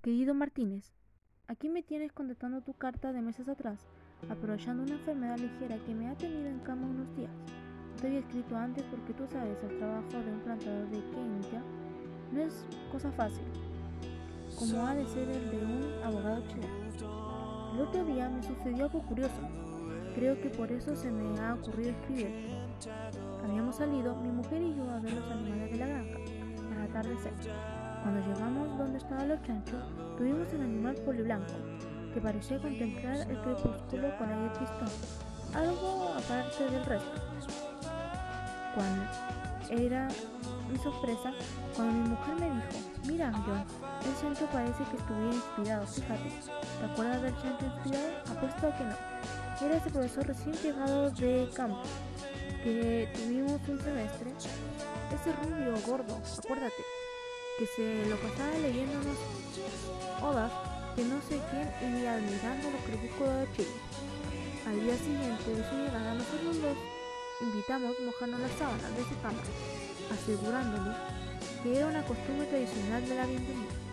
Querido Martínez, aquí me tienes contestando tu carta de meses atrás, aprovechando una enfermedad ligera que me ha tenido en cama unos días. Te había escrito antes porque tú sabes, el trabajo de un plantador de química no es cosa fácil, como ha de ser el de un abogado chileno. El otro día me sucedió algo curioso. Creo que por eso se me ha ocurrido escribir. Habíamos salido, mi mujer y yo, a ver los animales de la granja, al atardecer. Cuando llegamos donde estaban los chanchos, tuvimos un animal poliblanco, que parecía contemplar el crepúsculo con aire tristón, algo aparte del resto. Cuando era mi sorpresa, cuando mi mujer me dijo, mira John, el chancho parece que estuviera inspirado, fíjate, ¿te acuerdas del chancho inspirado? Apuesto a que no. Era ese profesor recién llegado de campo, que tuvimos un semestre, ese rubio gordo, acuérdate, que se lo pasaba leyéndonos de no sé quién y admirando los crepúsculos de Chile. Al día siguiente de su llegada, nosotros los invitamos mojarnos las sábanas de su cama, asegurándole que era una costumbre tradicional de la bienvenida.